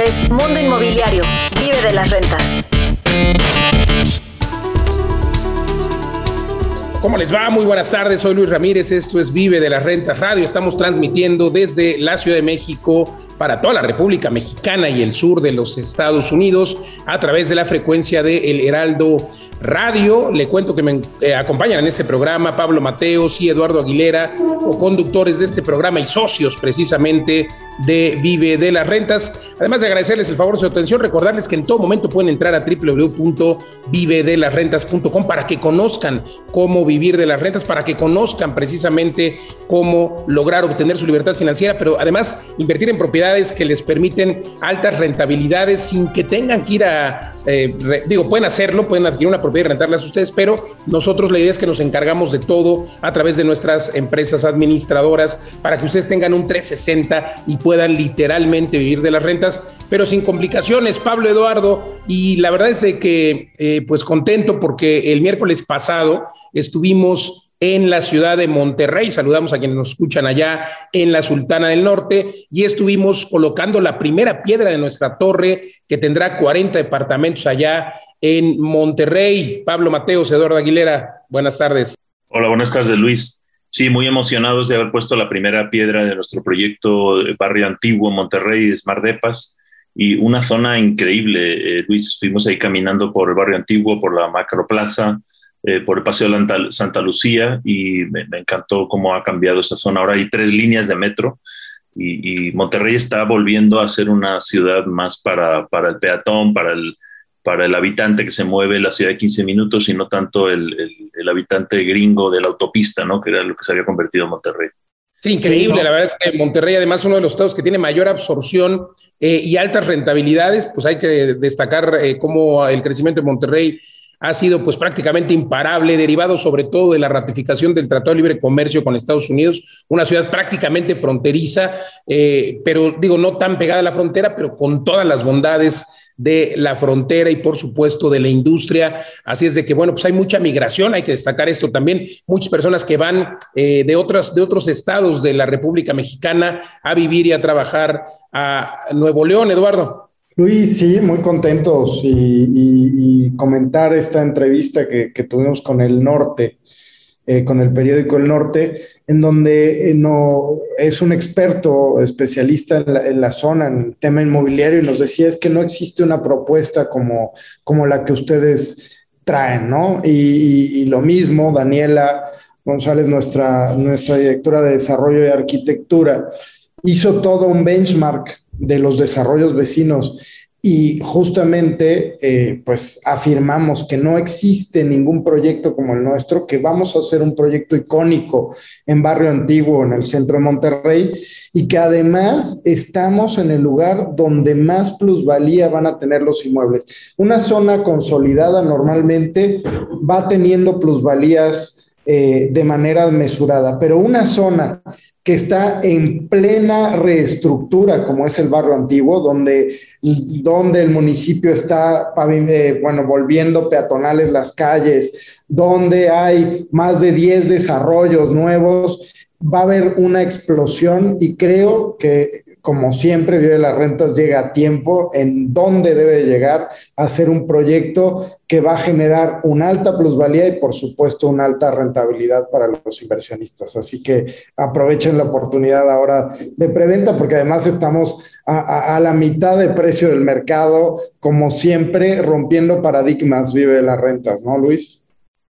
es Mundo Inmobiliario. Vive de las rentas. ¿Cómo les va? Muy buenas tardes, soy Luis Ramírez, esto es Vive de las Rentas Radio, estamos transmitiendo desde la Ciudad de México para toda la República Mexicana y el sur de los Estados Unidos a través de la frecuencia de El Heraldo Radio. Le cuento que me eh, acompañan en este programa Pablo Mateos y Eduardo Aguilera, co-conductores de este programa y socios precisamente de Vive de las Rentas. Además de agradecerles el favor de su atención, recordarles que en todo momento pueden entrar a www.vivedelasrentas.com para que conozcan cómo vivir de las rentas, para que conozcan precisamente cómo lograr obtener su libertad financiera, pero además invertir en que les permiten altas rentabilidades sin que tengan que ir a, eh, digo, pueden hacerlo, pueden adquirir una propiedad y rentarlas a ustedes, pero nosotros la idea es que nos encargamos de todo a través de nuestras empresas administradoras para que ustedes tengan un 360 y puedan literalmente vivir de las rentas, pero sin complicaciones. Pablo Eduardo, y la verdad es de que eh, pues contento porque el miércoles pasado estuvimos en la ciudad de Monterrey. Saludamos a quienes nos escuchan allá en la Sultana del Norte y estuvimos colocando la primera piedra de nuestra torre que tendrá 40 departamentos allá en Monterrey. Pablo Mateos, Eduardo Aguilera, buenas tardes. Hola, buenas tardes, Luis. Sí, muy emocionados de haber puesto la primera piedra de nuestro proyecto Barrio Antiguo Monterrey, Smart Depas, y una zona increíble. Eh, Luis, estuvimos ahí caminando por el Barrio Antiguo, por la Macroplaza, eh, por el Paseo de Santa Lucía, y me, encantó cómo ha cambiado esa zona. Ahora hay tres líneas de metro. Y, Monterrey está volviendo a ser una ciudad más para, para el peatón, para el, para el habitante que se mueve la ciudad de 15 minutos y no tanto el, el, habitante gringo de la autopista, ¿no? Que era lo que se había convertido en Monterrey. Sí, increíble. La verdad que Monterrey, además, uno de los estados que tiene mayor absorción eh, y altas rentabilidades, pues hay que destacar eh, cómo el crecimiento de Monterrey ha sido pues prácticamente imparable, derivado sobre todo de la ratificación del Tratado de Libre Comercio con Estados Unidos, una ciudad prácticamente fronteriza, eh, pero digo, no tan pegada a la frontera, pero con todas las bondades de la frontera y por supuesto de la industria. Así es de que, bueno, pues hay mucha migración, hay que destacar esto también, muchas personas que van eh, de, otras, de otros estados de la República Mexicana a vivir y a trabajar a Nuevo León, Eduardo. Luis, sí, muy contentos y, comentar esta entrevista que, que tuvimos con el norte eh, con el periódico El Norte, en donde eh, no, es un experto especialista en la, zona, en el tema inmobiliario, y nos decía es que no existe una propuesta como, como la que ustedes traen, ¿no? Y, lo mismo, Daniela González, nuestra, nuestra directora de Desarrollo y Arquitectura, hizo todo un benchmark de los desarrollos vecinos y justamente eh, pues afirmamos que no existe ningún proyecto como el nuestro, que vamos a hacer un proyecto icónico en Barrio Antiguo, en el centro de Monterrey, y que además estamos en el lugar donde más plusvalía van a tener los inmuebles. Una zona consolidada normalmente va teniendo plusvalías eh, de manera mesurada, pero una zona que está en plena reestructura, como es el barrio antiguo, donde, donde el municipio está, eh, bueno, volviendo peatonales las calles, donde hay más de 10 desarrollos nuevos, va a haber una explosión y creo que como siempre, Vive las Rentas llega a tiempo en donde debe llegar a ser un proyecto que va a generar una alta plusvalía y, por supuesto, una alta rentabilidad para los inversionistas. Así que aprovechen la oportunidad ahora de preventa, porque además estamos a, a la mitad de precio del mercado, como siempre, rompiendo paradigmas Vive las Rentas, ¿no, Luis?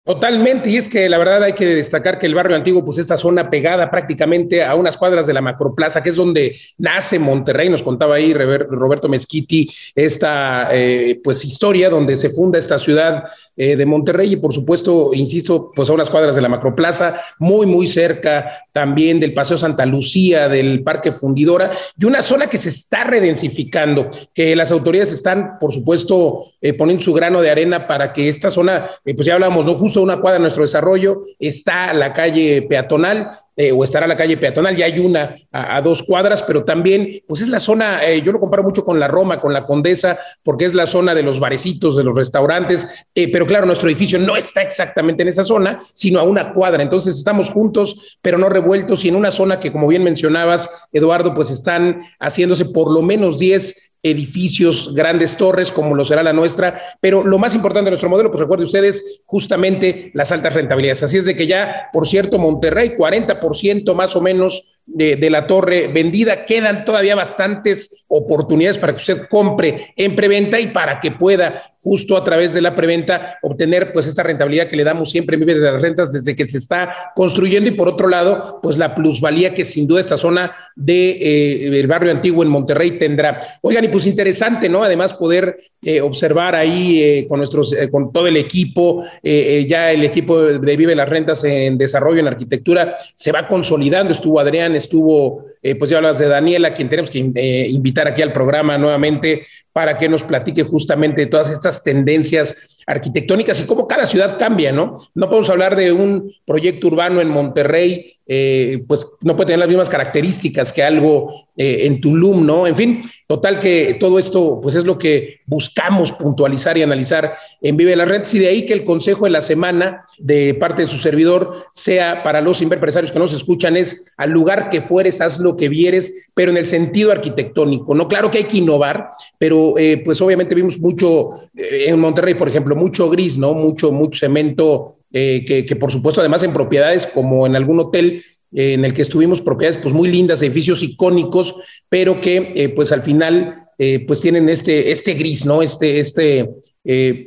Totalmente, y es que la verdad hay que destacar que el barrio antiguo, pues esta zona pegada prácticamente a unas cuadras de la Macroplaza, que es donde nace Monterrey, nos contaba ahí Roberto Mezquiti esta eh, pues historia donde se funda esta ciudad eh, de Monterrey y por supuesto, insisto, pues a unas cuadras de la Macroplaza, muy, muy cerca también del Paseo Santa Lucía, del Parque Fundidora, y una zona que se está redensificando, que las autoridades están, por supuesto, eh, poniendo su grano de arena para que esta zona, pues ya hablamos, ¿no? Justo una cuadra de nuestro desarrollo está la calle peatonal, eh, o estará la calle peatonal, ya hay una a, dos cuadras, pero también, pues es la zona, eh, yo lo comparo mucho con la Roma, con la Condesa, porque es la zona de los barecitos, de los restaurantes, eh, pero claro, nuestro edificio no está exactamente en esa zona, sino a una cuadra, entonces estamos juntos, pero no revueltos, y en una zona que, como bien mencionabas, Eduardo, pues están haciéndose por lo menos 10 edificios, grandes torres, como lo será la nuestra, pero lo más importante de nuestro modelo, pues recuerde ustedes, justamente las altas rentabilidades. Así es de que ya, por cierto, Monterrey, 40% más o menos de, la torre vendida. Quedan todavía bastantes oportunidades para que usted compre en preventa y para que pueda justo a través de la preventa obtener pues esta rentabilidad que le damos siempre en Vive de las Rentas desde que se está construyendo y por otro lado pues la plusvalía que sin duda esta zona de eh, barrio antiguo en Monterrey tendrá. Oigan y pues interesante, ¿no? Además poder eh, observar ahí eh, con nuestros, con todo el equipo, ya el equipo de Vive las Rentas en desarrollo en arquitectura se va consolidando. Estuvo Adrián, estuvo, pues ya hablas de Daniela, quien tenemos que invitar aquí al programa nuevamente para que nos platique justamente de todas estas tendencias arquitectónicas y cómo cada ciudad cambia, ¿no? No podemos hablar de un proyecto urbano en Monterrey, eh, pues no puede tener las mismas características que algo eh, en Tulum, ¿no? En fin, total que todo esto, pues es lo que buscamos puntualizar y analizar en Vive la Red, y de ahí que el consejo de la semana de parte de su servidor sea para los empresarios que nos escuchan es al lugar que fueres, haz lo que vieres, pero en el sentido arquitectónico, ¿no? Claro que hay que innovar, pero eh, pues obviamente vimos mucho en Monterrey, por ejemplo, mucho gris, ¿no? Mucho, mucho cemento, eh, que, por supuesto además en propiedades como en algún hotel eh, en el que estuvimos, propiedades pues muy lindas, edificios icónicos, pero que eh, pues al final pues tienen este, este gris, ¿no? Este, este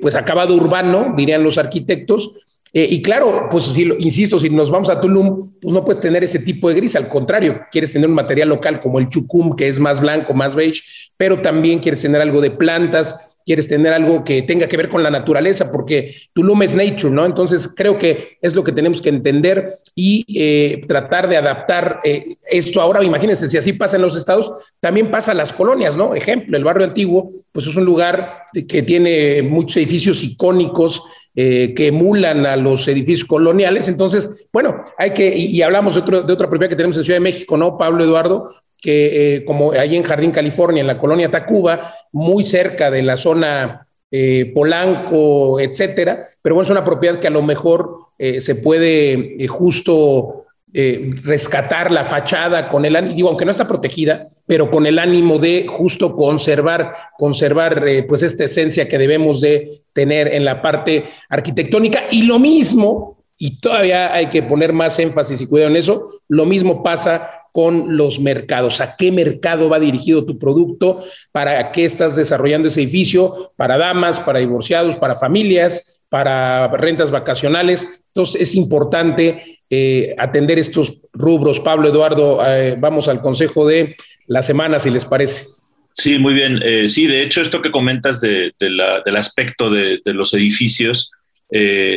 pues acabado urbano, dirían los arquitectos. y claro, pues si insisto, si nos vamos a Tulum, pues no puedes tener ese tipo de gris, al contrario, quieres tener un material local como el chucum, que es más blanco, más beige, pero también quieres tener algo de plantas, quieres tener algo que tenga que ver con la naturaleza, porque Tulum es nature, ¿no? Entonces creo que es lo que tenemos que entender y eh, tratar de adaptar eh, esto. Ahora, imagínense, si así pasa en los estados, también pasa en las colonias, ¿no? Ejemplo, el barrio antiguo, pues es un lugar que tiene muchos edificios icónicos, eh, que emulan a los edificios coloniales. Entonces, bueno, hay que, y, hablamos de, otro, de otra propiedad que tenemos en Ciudad de México, ¿no, Pablo Eduardo? que eh, como ahí en Jardín, California, en la colonia Tacuba, muy cerca de la zona eh, Polanco, etcétera, pero bueno, es una propiedad que a lo mejor se puede justo rescatar la fachada con el ánimo, digo, aunque no está protegida, pero con el ánimo de justo conservar, conservar pues esta esencia que debemos de tener en la parte arquitectónica. Y lo mismo, y todavía hay que poner más énfasis y cuidado en eso, lo mismo pasa con los mercados. ¿A qué mercado va dirigido tu producto? ¿Para qué estás desarrollando ese edificio? ¿Para damas, para divorciados, para familias, para rentas vacacionales? Entonces es importante eh, atender estos rubros. Pablo Eduardo, eh, vamos al consejo de la semana, si les parece. Sí, muy bien. Eh, sí, de hecho, esto que comentas del aspecto de, los edificios,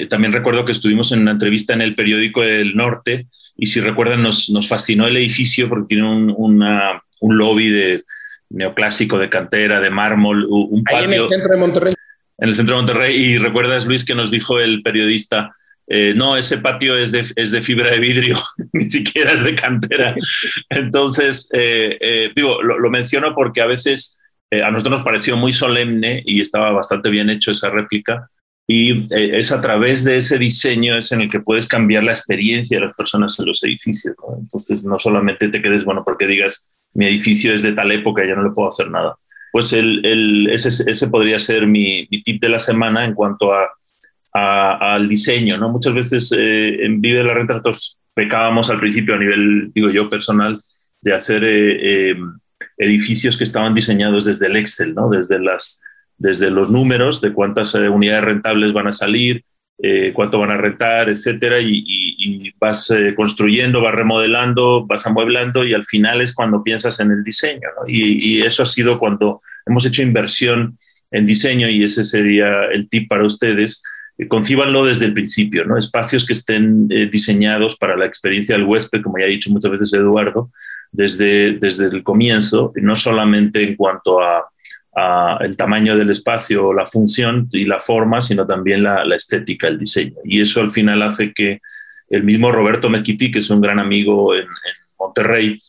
también recuerdo que estuvimos en una entrevista en el periódico El Norte y si recuerdan, nos, nos fascinó el edificio porque tiene un, una, un lobby de neoclásico, de cantera, de mármol, un patio. en el centro de Monterrey. En el centro de Monterrey. Y recuerdas, Luis, que nos dijo el periodista, eh, no, ese patio es de, es de, fibra de vidrio, ni siquiera es de cantera. Entonces, eh, eh, digo, lo, lo, menciono porque a veces a nosotros nos pareció muy solemne y estaba bastante bien hecho esa réplica, y eh, es a través de ese diseño es en el que puedes cambiar la experiencia de las personas en los edificios. Entonces, no solamente te quedes, bueno, porque digas, mi edificio es de tal época, ya no le puedo hacer nada. Pues ese, podría ser mi, tip de la semana en cuanto a, al diseño. ¿no? Muchas veces eh, en Vive la Renta nosotros pecábamos al principio a nivel, digo yo, personal, de hacer eh, edificios que estaban diseñados desde el Excel, ¿no? desde las desde los números de cuántas eh, unidades rentables van a salir, eh, cuánto van a rentar, etcétera, y, vas eh, construyendo, vas remodelando, vas amueblando y al final es cuando piensas en el diseño. Y, eso ha sido cuando hemos hecho inversión en diseño y ese sería el tip para ustedes. concíbanlo desde el principio, ¿no? espacios que estén diseñados para la experiencia del huésped, como ya ha dicho muchas veces Eduardo, desde, desde el comienzo, no solamente en cuanto a el tamaño del espacio, la función y la forma, sino también la, estética, el diseño. Y eso al final hace que el mismo Roberto Mezquiti, que es un gran amigo en, Monterrey,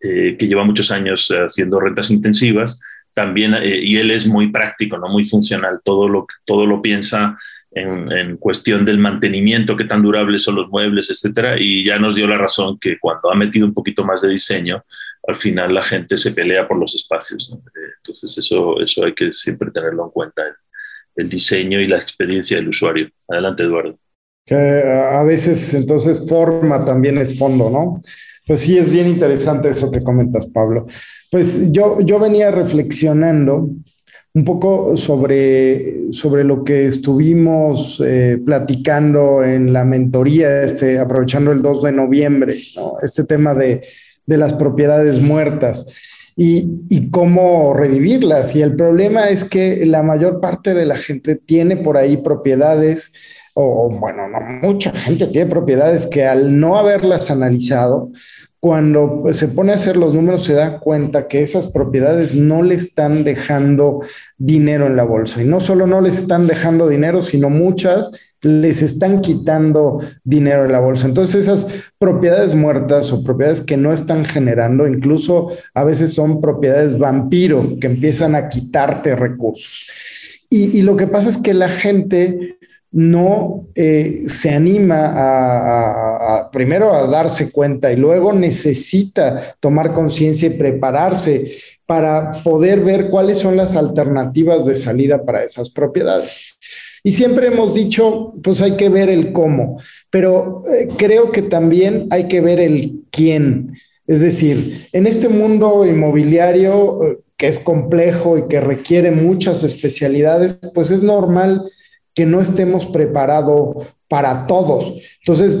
eh, que lleva muchos años haciendo rentas intensivas, también, eh, y él es muy práctico, ¿no? muy funcional, todo lo, todo lo piensa en, cuestión del mantenimiento, qué tan durables son los muebles, etcétera, y ya nos dio la razón que cuando ha metido un poquito más de diseño, al final la gente se pelea por los espacios. Eh, Entonces eso, eso hay que siempre tenerlo en cuenta, el, diseño y la experiencia del usuario. Adelante, Eduardo. Que a veces entonces forma también es fondo, ¿no? Pues sí, es bien interesante eso que comentas, Pablo. Pues yo, yo venía reflexionando un poco sobre, sobre lo que estuvimos eh, platicando en la mentoría, este, aprovechando el 2 de noviembre, este tema de, de las propiedades muertas y, y, cómo revivirlas. Y el problema es que la mayor parte de la gente tiene por ahí propiedades, o bueno, no, mucha gente tiene propiedades que al no haberlas analizado, cuando se pone a hacer los números se da cuenta que esas propiedades no le están dejando dinero en la bolsa. Y no solo no les están dejando dinero, sino muchas les están quitando dinero en la bolsa. Entonces esas propiedades muertas o propiedades que no están generando, incluso a veces son propiedades vampiro que empiezan a quitarte recursos. Y, lo que pasa es que la gente no eh, se anima a, primero a darse cuenta y luego necesita tomar conciencia y prepararse para poder ver cuáles son las alternativas de salida para esas propiedades. Y siempre hemos dicho, pues hay que ver el cómo, pero eh, creo que también hay que ver el quién. Es decir, en este mundo inmobiliario eh, que es complejo y que requiere muchas especialidades, pues es normal que no estemos preparados para todos. Entonces,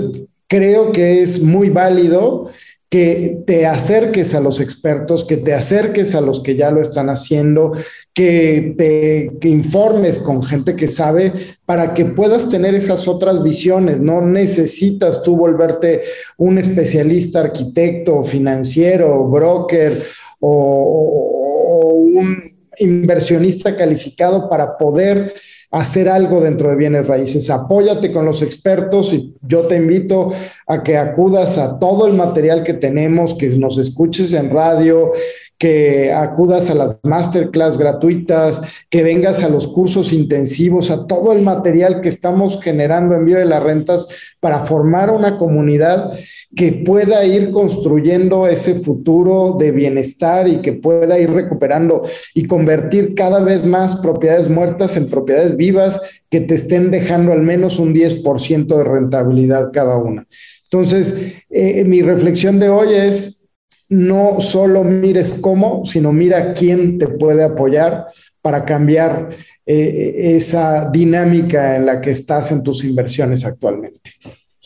creo que es muy válido que te acerques a los expertos, que te acerques a los que ya lo están haciendo, que te informes con gente que sabe para que puedas tener esas otras visiones. No necesitas tú volverte un especialista arquitecto, financiero, broker o un inversionista calificado para poder hacer algo dentro de bienes raíces. Apóyate con los expertos y yo te invito a que acudas a todo el material que tenemos, que nos escuches en radio, que acudas a las masterclass gratuitas, que vengas a los cursos intensivos, a todo el material que estamos generando en Vía de las Rentas para formar una comunidad que pueda ir construyendo ese futuro de bienestar y que pueda ir recuperando y convertir cada vez más propiedades muertas en propiedades vivas que te estén dejando al menos un 10% de rentabilidad cada una. Entonces, eh, mi reflexión de hoy es, no solo mires cómo, sino mira quién te puede apoyar para cambiar eh, esa dinámica en la que estás en tus inversiones actualmente.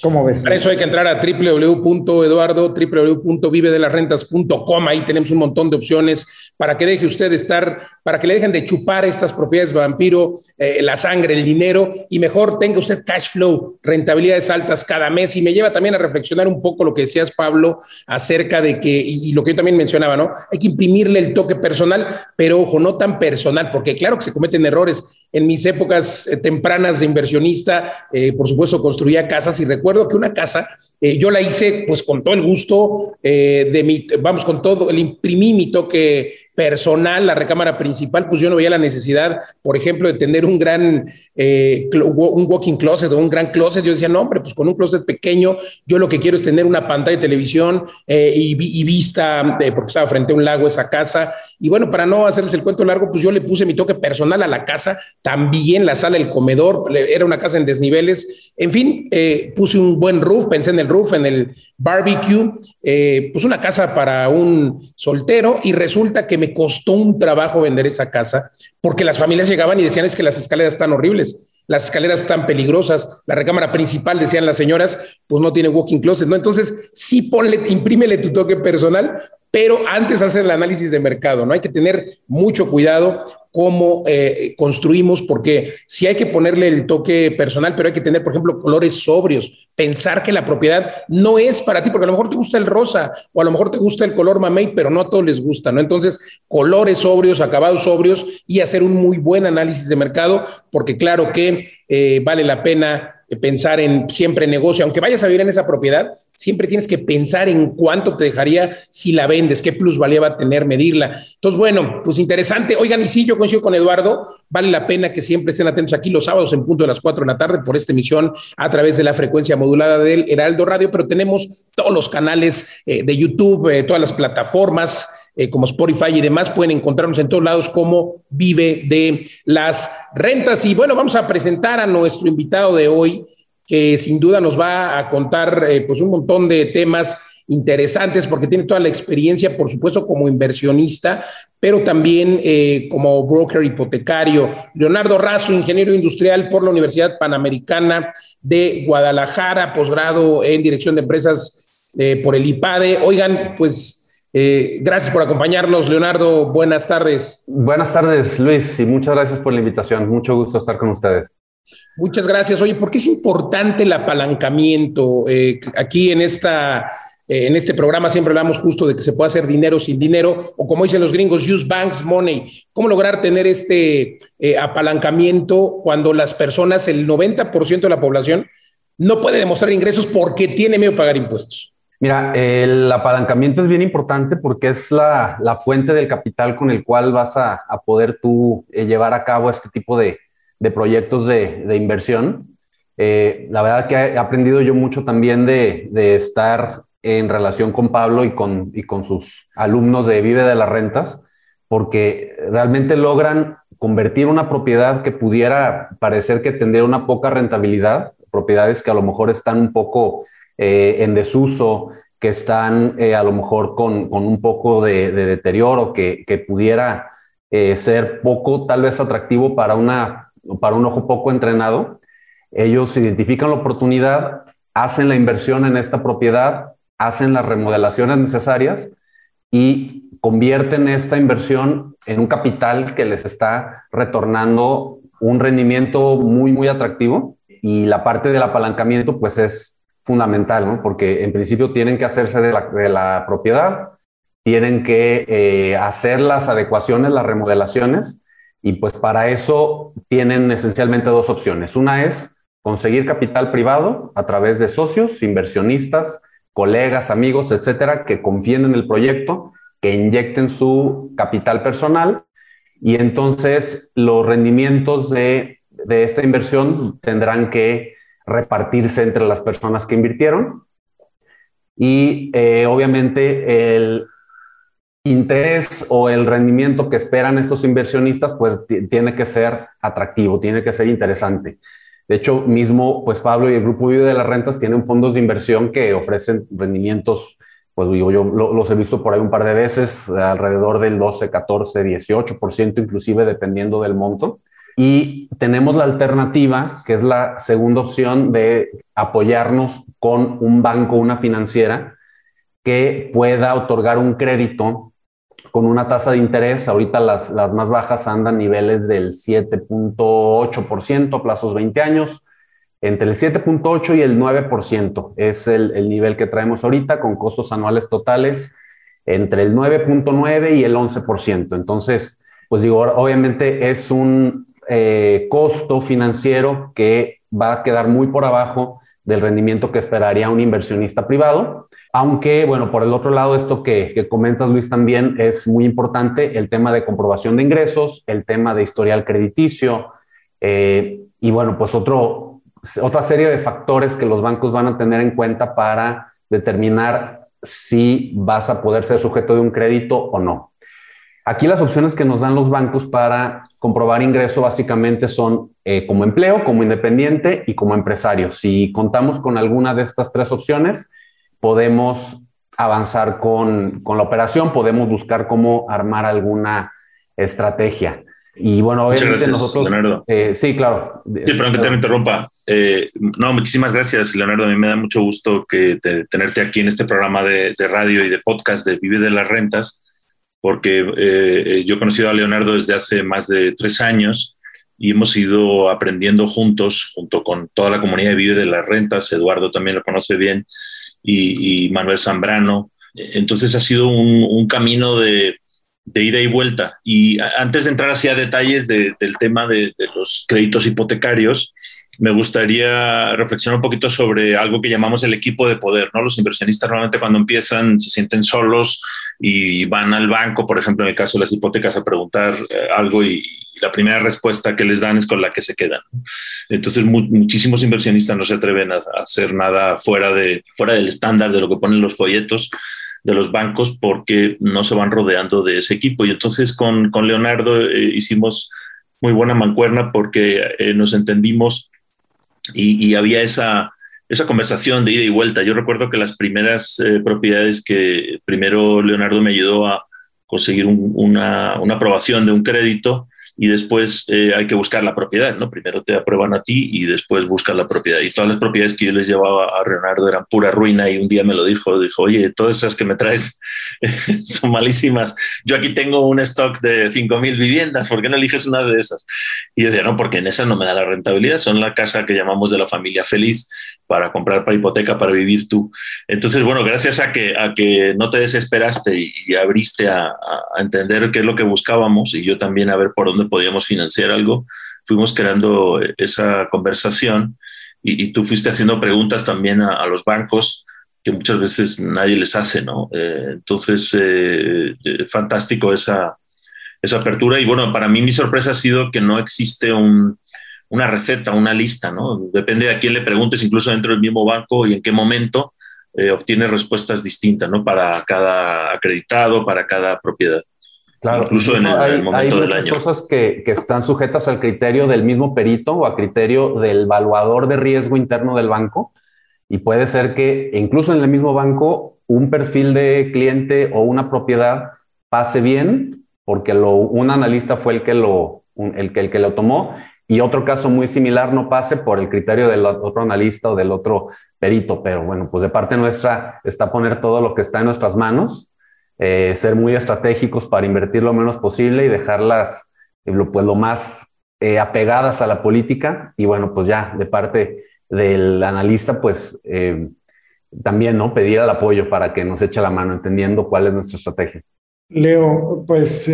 ¿Cómo ves? Para eso hay que entrar a www.eduardo, www.vivedelasrentas.com. Ahí tenemos un montón de opciones para que deje usted estar, para que le dejen de chupar estas propiedades vampiro, eh, la sangre, el dinero, y mejor tenga usted cash flow, rentabilidades altas cada mes. Y me lleva también a reflexionar un poco lo que decías, Pablo, acerca de que, y, lo que yo también mencionaba, ¿no? Hay que imprimirle el toque personal, pero ojo, no tan personal, porque claro que se cometen errores. En mis épocas eh, tempranas de inversionista, eh, por supuesto, construía casas y recuerdo que una casa, eh, yo la hice pues con todo el gusto de mi, vamos, con todo, le imprimí mi toque personal, la recámara principal, pues yo no veía la necesidad, por ejemplo, de tener un gran, eh, un walking closet o un gran closet. Yo decía, no, hombre, pues con un closet pequeño, yo lo que quiero es tener una pantalla de televisión y, vista, porque estaba frente a un lago esa casa. Y bueno, para no hacerles el cuento largo, pues yo le puse mi toque personal a la casa, también la sala, el comedor, era una casa en desniveles. En fin, puse un buen roof, pensé en el roof, en el barbecue, pues una casa para un soltero y resulta que me costó un trabajo vender esa casa porque las familias llegaban y decían es que las escaleras están horribles, las escaleras están peligrosas, la recámara principal, decían las señoras, pues no tiene walking closet, ¿no? Entonces, sí ponle, imprímele tu toque personal, pero antes hacer el análisis de mercado, ¿no? Hay que tener mucho cuidado cómo eh, construimos, porque sí hay que ponerle el toque personal, pero hay que tener, por ejemplo, colores sobrios, pensar que la propiedad no es para ti, porque a lo mejor te gusta el rosa o a lo mejor te gusta el color mamey, pero no a todos les gusta, ¿no? Entonces, colores sobrios, acabados sobrios y hacer un muy buen análisis de mercado, porque claro que eh, vale la pena pensar en siempre negocio, aunque vayas a vivir en esa propiedad, siempre tienes que pensar en cuánto te dejaría si la vendes, qué plusvalía va a tener, medirla. Entonces, bueno, pues interesante. Oigan, y sí, yo coincido con Eduardo, vale la pena que siempre estén atentos aquí los sábados en punto de las 4 de la tarde por esta emisión a través de la frecuencia modulada del Heraldo Radio, pero tenemos todos los canales eh, de YouTube, eh, todas las plataformas eh, como Spotify y demás, pueden encontrarnos en todos lados como Vive de las Rentas. Y bueno, vamos a presentar a nuestro invitado de hoy, que sin duda nos va a contar eh, pues un montón de temas interesantes porque tiene toda la experiencia, por supuesto, como inversionista, pero también eh, como broker hipotecario. Leonardo Razo, ingeniero industrial por la Universidad Panamericana de Guadalajara, posgrado en dirección de empresas eh, por el IPADE. Oigan, pues gracias por acompañarnos, Leonardo. Buenas tardes. Buenas tardes, Luis, y muchas gracias por la invitación. Mucho gusto estar con ustedes. Muchas gracias. Oye, ¿por qué es importante el apalancamiento aquí en esta eh, en este programa siempre hablamos justo de que se puede hacer dinero sin dinero, o como dicen los gringos, use banks money. ¿Cómo lograr tener este eh, apalancamiento cuando las personas, el 90% de la población, no puede demostrar ingresos porque tiene miedo a pagar impuestos? Mira, el apalancamiento es bien importante porque es la, fuente del capital con el cual vas a, poder tú eh, llevar a cabo este tipo de, proyectos de, inversión. la verdad que he aprendido yo mucho también de, de estar en relación con Pablo y con, y con sus alumnos de Vive de las Rentas, porque realmente logran convertir una propiedad que pudiera parecer que tendría una poca rentabilidad, propiedades que a lo mejor están un poco eh, en desuso, que están eh, a lo mejor con, un poco de, deterioro, que, que pudiera eh, ser poco tal vez atractivo para, una, para un ojo poco entrenado. Ellos identifican la oportunidad, hacen la inversión en esta propiedad, hacen las remodelaciones necesarias y convierten esta inversión en un capital que les está retornando un rendimiento muy, muy atractivo. Y la parte del apalancamiento, pues es fundamental, ¿no? Porque en principio tienen que hacerse de la, propiedad, tienen que eh, hacer las adecuaciones, las remodelaciones, y pues para eso tienen esencialmente dos opciones. Una es conseguir capital privado a través de socios, inversionistas, colegas, amigos, etcétera, que confíen en el proyecto, que inyecten su capital personal y entonces los rendimientos de, esta inversión tendrán que repartirse entre las personas que invirtieron y eh, obviamente el interés o el rendimiento que esperan estos inversionistas pues tiene que ser atractivo, tiene que ser interesante. De hecho, mismo, pues Pablo y el Grupo Vive de las Rentas tienen fondos de inversión que ofrecen rendimientos, pues digo, yo los he visto por ahí un par de veces, alrededor del 12, 14, 18%, inclusive dependiendo del monto. Y tenemos la alternativa, que es la segunda opción de apoyarnos con un banco, una financiera, que pueda otorgar un crédito con una tasa de interés, ahorita las, las más bajas andan niveles del 7.8% a plazos 20 años, entre el 7.8 y el 9% es el, el, nivel que traemos ahorita con costos anuales totales entre el 9.9 y el 11%. Entonces, pues digo, obviamente es un eh, costo financiero que va a quedar muy por abajo del rendimiento que esperaría un inversionista privado. Aunque, bueno, por el otro lado, esto que, comentas, Luis, también es muy importante, el tema de comprobación de ingresos, el tema de historial crediticio eh, y, bueno, pues otro, otra serie de factores que los bancos van a tener en cuenta para determinar si vas a poder ser sujeto de un crédito o no. Aquí las opciones que nos dan los bancos para comprobar ingreso básicamente son eh, como empleo, como independiente y como empresario. Si contamos con alguna de estas tres opciones, podemos avanzar con, la operación, podemos buscar cómo armar alguna estrategia. Y bueno, obviamente nosotros. Leonardo. Eh, sí, claro. Sí, perdón que te interrumpa. Eh, no, muchísimas gracias, Leonardo. A mí me da mucho gusto que tenerte aquí en este programa de, radio y de podcast de Vive de las Rentas, porque eh, yo he conocido a Leonardo desde hace más de tres años y hemos ido aprendiendo juntos, junto con toda la comunidad de Vive de las Rentas. Eduardo también lo conoce bien y, Manuel Zambrano. Entonces ha sido un, camino de, ida y vuelta. Y antes de entrar hacia detalles del tema de, los créditos hipotecarios, me gustaría reflexionar un poquito sobre algo que llamamos el equipo de poder, ¿no? Los inversionistas normalmente cuando empiezan se sienten solos y van al banco, por ejemplo, en el caso de las hipotecas, a preguntar eh, algo y, la primera respuesta que les dan es con la que se quedan. Entonces, muchísimos inversionistas no se atreven a, hacer nada fuera, de, fuera del estándar de lo que ponen los folletos. de los bancos porque no se van rodeando de ese equipo. Y entonces con, con Leonardo eh, hicimos muy buena mancuerna porque eh, nos entendimos y, había esa, esa conversación de ida y vuelta. Yo recuerdo que las primeras eh, propiedades que primero Leonardo me ayudó a conseguir un, una, una aprobación de un crédito, y después eh, hay que buscar la propiedad, ¿no? Primero te aprueban a ti y después buscan la propiedad. Y todas las propiedades que yo les llevaba a Leonardo eran pura ruina y un día me lo dijo, dijo, oye, todas esas que me traes son malísimas. Yo aquí tengo un stock de 5.000 viviendas, ¿por qué no eliges una de esas? Y yo decía, no, porque en esas no me da la rentabilidad, son la casa que llamamos de la familia feliz para comprar para hipoteca para vivir tú. Entonces, bueno, gracias a que, a que no te desesperaste y, abriste a, a entender qué es lo que buscábamos y yo también a ver por dónde podíamos financiar algo, fuimos creando esa conversación y, tú fuiste haciendo preguntas también a, los bancos que muchas veces nadie les hace, ¿no? Eh, entonces, eh, eh, fantástico esa, esa apertura y bueno, para mí mi sorpresa ha sido que no existe un, una receta, una lista, ¿no? Depende de a quién le preguntes, incluso dentro del mismo banco y en qué momento eh, obtienes respuestas distintas, ¿no? Para cada acreditado, para cada propiedad. Claro, incluso en el, momento del año. cosas que, que, están sujetas al criterio del mismo perito o a criterio del evaluador de riesgo interno del banco. Y puede ser que incluso en el mismo banco un perfil de cliente o una propiedad pase bien porque lo, un analista fue el que lo, el que, el que lo tomó y otro caso muy similar no pase por el criterio del otro analista o del otro perito. Pero bueno, pues de parte nuestra está poner todo lo que está en nuestras manos eh, ser muy estratégicos para invertir lo menos posible y dejarlas eh, pues, lo más eh, apegadas a la política. Y bueno, pues ya de parte del analista, pues también ¿no? pedir el apoyo para que nos eche la mano, entendiendo cuál es nuestra estrategia. Leo, pues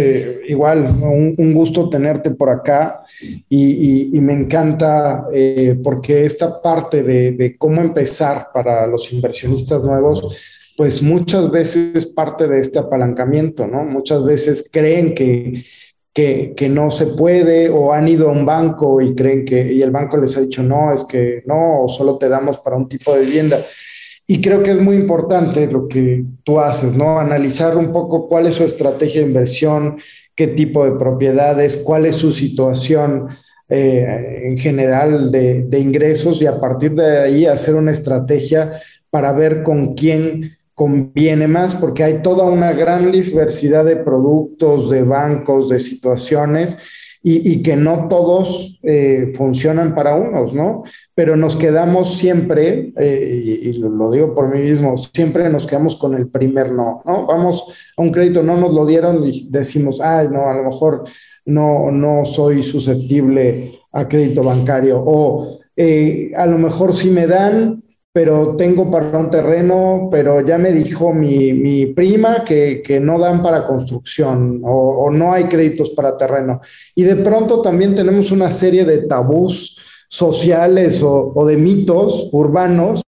igual, un, gusto tenerte por acá y, me encanta porque esta parte de, cómo empezar para los inversionistas nuevos pues muchas veces parte de este apalancamiento, ¿no? Muchas veces creen que, que, no se puede o han ido a un banco y creen que, y el banco les ha dicho, no, es que no, o solo te damos para un tipo de vivienda. Y creo que es muy importante lo que tú haces, ¿no? Analizar un poco cuál es su estrategia de inversión, qué tipo de propiedades, cuál es su situación eh, en general de, de ingresos y a partir de ahí hacer una estrategia para ver con quién conviene más porque hay toda una gran diversidad de productos, de bancos, de situaciones y, que no todos eh, funcionan para unos, ¿no? Pero nos quedamos siempre, eh, y, lo digo por mí mismo, siempre nos quedamos con el primer no, ¿no? Vamos a un crédito, no nos lo dieron y decimos, ay, no, a lo mejor no, no soy susceptible a crédito bancario o eh, a lo mejor si me dan, pero tengo para un terreno, pero ya me dijo mi, prima que, no dan para construcción o, no hay créditos para terreno. Y de pronto también tenemos una serie de tabús sociales o, de mitos urbanos,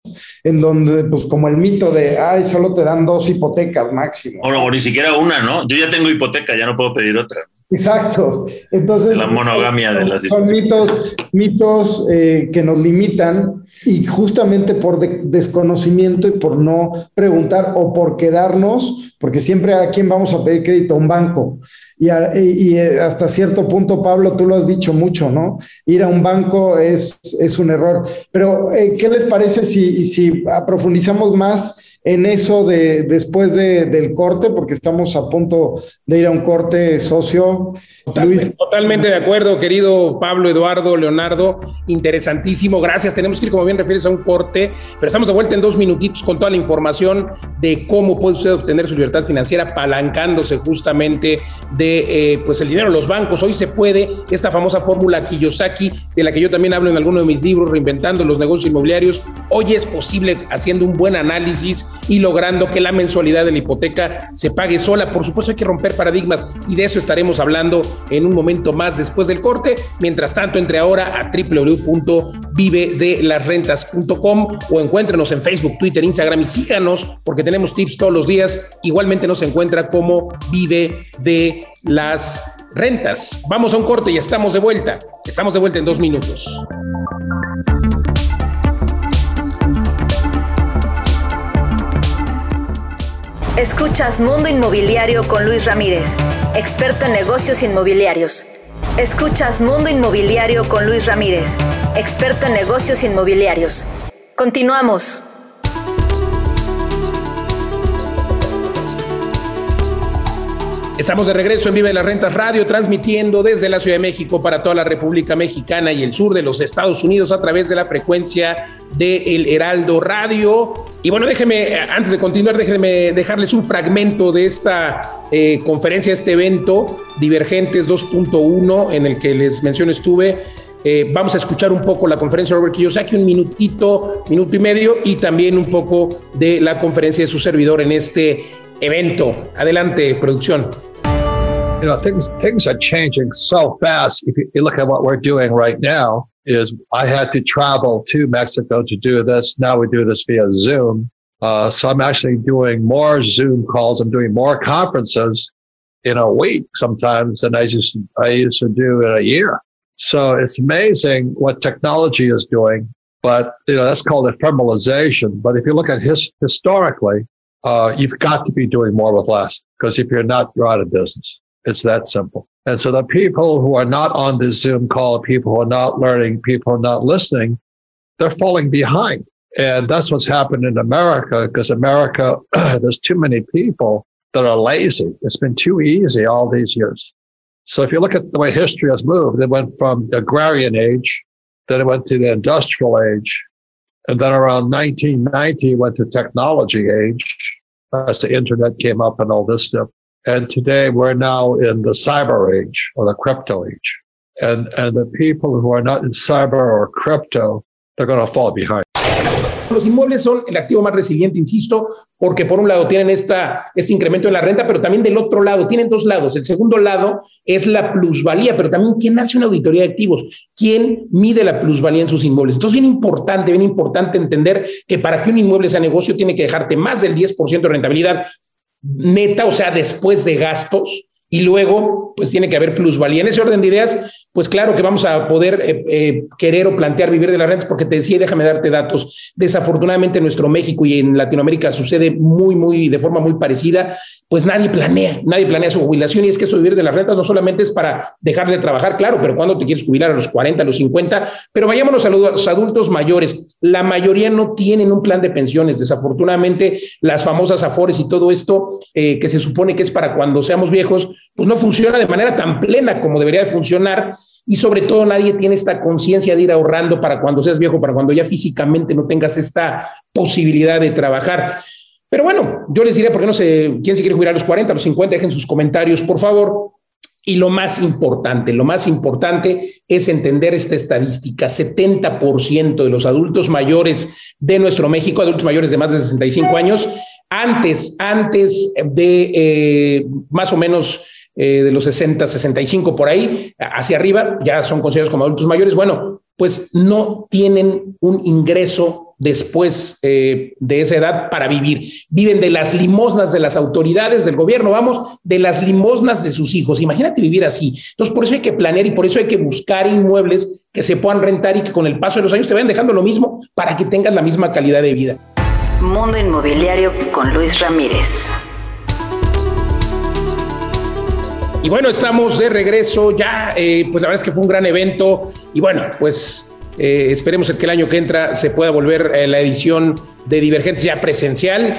en donde, pues como el mito de, ay, solo te dan dos hipotecas máximo. O, ni siquiera una, ¿no? Yo ya tengo hipoteca, ya no puedo pedir otra. Exacto. Entonces, la monogamia de las son mitos, mitos eh, que nos limitan y justamente por desconocimiento y por no preguntar o por quedarnos, porque siempre a quién vamos a pedir crédito, a un banco. Y, eh, hasta cierto punto, Pablo, tú lo has dicho mucho, ¿no? Ir a un banco es, es un error. Pero, eh, ¿qué les parece si, si profundizamos más en eso de después del corte, porque estamos a punto de ir a un corte socio. Totalmente, de acuerdo, querido Pablo, Eduardo, Leonardo, interesantísimo. Gracias. Tenemos que ir, como bien refieres, a un corte, pero estamos de vuelta en dos minutitos con toda la información de cómo puede usted obtener su libertad financiera apalancándose justamente de eh, pues el dinero de los bancos. Hoy se puede esta famosa fórmula Kiyosaki, de la que yo también hablo en alguno de mis libros, Reinventando los negocios inmobiliarios. Hoy es posible haciendo un buen análisis y logrando que la mensualidad de la hipoteca se pague sola. Por supuesto hay que romper paradigmas y de eso estaremos hablando en un momento más después del corte. Mientras tanto, entre ahora a www.vivedelasrentas.com o encuéntrenos en Facebook, Twitter, Instagram y síganos porque tenemos tips todos los días. Igualmente nos encuentra como Vive de las Rentas. Vamos a un corte y estamos de vuelta. Estamos de vuelta en dos minutos. Escuchas Mundo Inmobiliario con Luis Ramírez, experto en negocios inmobiliarios. Escuchas Mundo Inmobiliario con Luis Ramírez, experto en negocios inmobiliarios. Continuamos. Estamos de regreso en Vive las Rentas Radio, transmitiendo desde la Ciudad de México para toda la República Mexicana y el sur de los Estados Unidos a través de la frecuencia de El Heraldo Radio. Y bueno, déjeme, antes de continuar, déjenme dejarles un fragmento de esta eh, conferencia, este evento, Divergentes 2.1, en el que les menciono estuve. Eh, vamos a escuchar un poco la conferencia de Robert Kiyosaki, un minutito, minuto y medio, y también un poco de la conferencia de su servidor en este evento. Adelante, producción. You know, things things are changing so fast. If you, look at what we're doing right now, is I had to travel to Mexico to do this. Now we do this via Zoom. Uh, so I'm actually doing more Zoom calls. I'm doing more conferences in a week sometimes than I used I used to do in a year. So it's amazing what technology is doing. But you know that's called ephemeralization. But if you look at his historically, uh, you've got to be doing more with less because if you're not, you're out of business. It's that simple. And so the people who are not on this Zoom call, people who are not learning, people who are not listening, they're falling behind. And that's what's happened in America because America, there's too many people that are lazy. It's been too easy all these years. So if you look at the way history has moved, it went from the agrarian age, then it went to the industrial age, and then around 1990 it went to technology age as the internet came up and all this stuff. And today we're now in the cyber age or the crypto age. And, and the people who are not in cyber or crypto, they're going to fall behind. Los inmuebles son el activo más resiliente, insisto, porque por un lado tienen esta, este incremento en la renta, pero también del otro lado, tienen dos lados. El segundo lado es la plusvalía, pero también quién hace una auditoría de activos, quién mide la plusvalía en sus inmuebles. Entonces, bien importante, bien importante entender que para que un inmueble sea negocio tiene que dejarte más del 10% de rentabilidad neta, o sea, después de gastos, y luego, pues tiene que haber plusvalía. En ese orden de ideas, pues claro que vamos a poder eh, eh, querer o plantear vivir de las rentas, porque te decía, déjame darte datos. Desafortunadamente en nuestro México y en Latinoamérica sucede muy, muy, de forma muy parecida pues nadie planea, nadie planea su jubilación y es que eso vivir de las rentas no solamente es para dejar de trabajar, claro, pero cuando te quieres jubilar a los 40, a los 50, pero vayámonos a los adultos mayores. La mayoría no tienen un plan de pensiones. Desafortunadamente, las famosas afores y todo esto eh, que se supone que es para cuando seamos viejos, pues no funciona de manera tan plena como debería de funcionar. Y sobre todo nadie tiene esta conciencia de ir ahorrando para cuando seas viejo, para cuando ya físicamente no tengas esta posibilidad de trabajar. Pero bueno, yo les diré, por qué no sé, quién se quiere jubilar a los 40, a los 50, dejen sus comentarios, por favor. Y lo más importante, lo más importante es entender esta estadística. 70% de los adultos mayores de nuestro México, adultos mayores de más de 65 años, antes, antes de eh, más o menos eh, de los 60, 65 por ahí, hacia arriba, ya son considerados como adultos mayores. Bueno, pues no tienen un ingreso después eh, de esa edad para vivir. Viven de las limosnas de las autoridades del gobierno, vamos, de las limosnas de sus hijos. Imagínate vivir así. Entonces, por eso hay que planear y por eso hay que buscar inmuebles que se puedan rentar y que con el paso de los años te vayan dejando lo mismo para que tengas la misma calidad de vida. Mundo Inmobiliario con Luis Ramírez. Y bueno, estamos de regreso ya, eh, pues la verdad es que fue un gran evento y bueno, pues eh, esperemos que el año que entra se pueda volver a la edición de Divergentes ya presencial.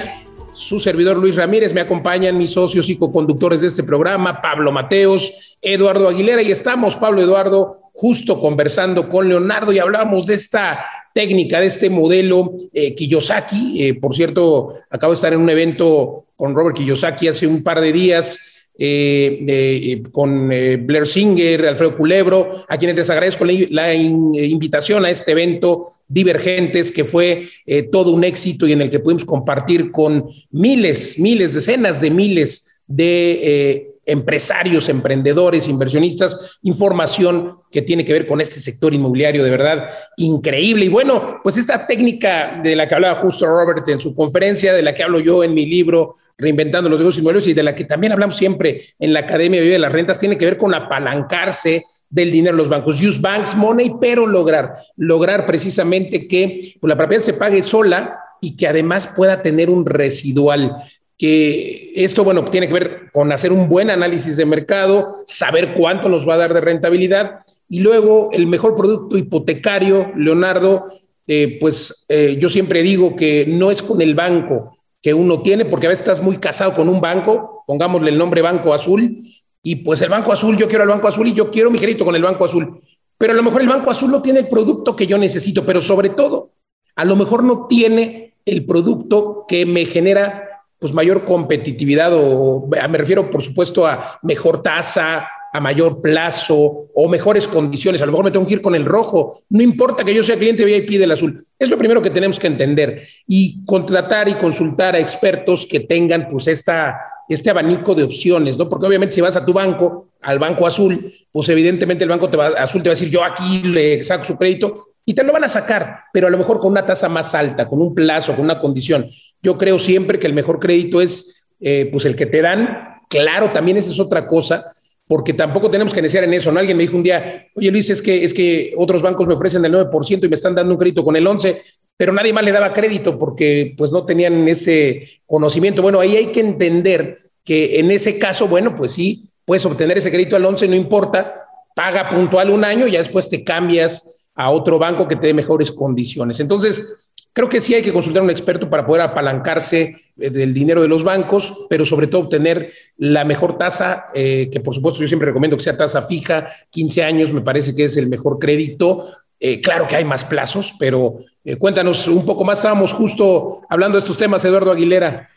Su servidor Luis Ramírez, me acompañan mis socios y co-conductores de este programa, Pablo Mateos, Eduardo Aguilera, y estamos, Pablo Eduardo, justo conversando con Leonardo y hablamos de esta técnica, de este modelo eh, Kiyosaki. Eh, por cierto, acabo de estar en un evento con Robert Kiyosaki hace un par de días eh, eh, con eh, Blair Singer, Alfredo Culebro, a quienes les agradezco la, invitación a este evento Divergentes, que fue todo un éxito y en el que pudimos compartir con miles, miles, decenas de miles de empresarios, emprendedores, inversionistas, información que tiene que ver con este sector inmobiliario de verdad increíble. Y bueno, pues esta técnica de la que hablaba justo Robert en su conferencia, de la que hablo yo en mi libro Reinventando los negocios inmobiliarios y de la que también hablamos siempre en la Academia de las Rentas, tiene que ver con apalancarse del dinero de los bancos, use banks money, pero lograr, lograr precisamente que pues, la propiedad se pague sola y que además pueda tener un residual que esto, bueno, tiene que ver con hacer un buen análisis de mercado, saber cuánto nos va a dar de rentabilidad y luego el mejor producto hipotecario, Leonardo, eh, pues eh, yo siempre digo que no es con el banco que uno tiene, porque a veces estás muy casado con un banco, pongámosle el nombre Banco Azul, y pues el Banco Azul, yo quiero el Banco Azul y yo quiero mi crédito con el Banco Azul, pero a lo mejor el Banco Azul no tiene el producto que yo necesito, pero sobre todo, a lo mejor no tiene el producto que me genera pues mayor competitividad o me refiero por supuesto a mejor tasa, a mayor plazo o mejores condiciones. A lo mejor me tengo que ir con el rojo. No importa que yo sea cliente VIP del azul. Es lo primero que tenemos que entender y contratar y consultar a expertos que tengan pues esta, este abanico de opciones, ¿no? Porque obviamente si vas a tu banco, al banco azul, pues evidentemente el banco te va, azul te va a decir yo aquí le saco su crédito y te lo van a sacar, pero a lo mejor con una tasa más alta, con un plazo, con una condición. Yo creo siempre que el mejor crédito es eh, pues el que te dan. Claro, también esa es otra cosa porque tampoco tenemos que iniciar en eso. Alguien me dijo un día, oye Luis, es que, es que otros bancos me ofrecen el 9% y me están dando un crédito con el 11%, pero nadie más le daba crédito porque pues no tenían ese conocimiento. Bueno, ahí hay que entender que en ese caso, bueno, pues sí, puedes obtener ese crédito al 11, no importa, paga puntual un año y ya después te cambias a otro banco que te dé mejores condiciones. Entonces, Creo que sí hay que consultar a un experto para poder apalancarse eh, del dinero de los bancos, pero sobre todo obtener la mejor tasa, eh, que por supuesto yo siempre recomiendo que sea tasa fija, 15 años me parece que es el mejor crédito. Eh, claro que hay más plazos, pero cuéntanos un poco más. Estábamos justo hablando de estos temas, Eduardo Aguilera.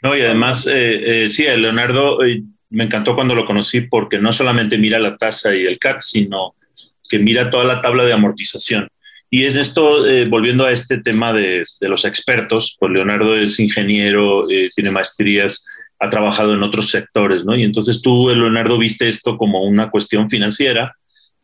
No, y además, sí, Leonardo me encantó cuando lo conocí porque no solamente mira la tasa y el CAT, sino que mira toda la tabla de amortización. Y es esto, eh, volviendo a este tema de, los expertos, pues Leonardo es ingeniero, eh, tiene maestrías, ha trabajado en otros sectores, ¿no? Y entonces tú, Leonardo, viste esto como una cuestión financiera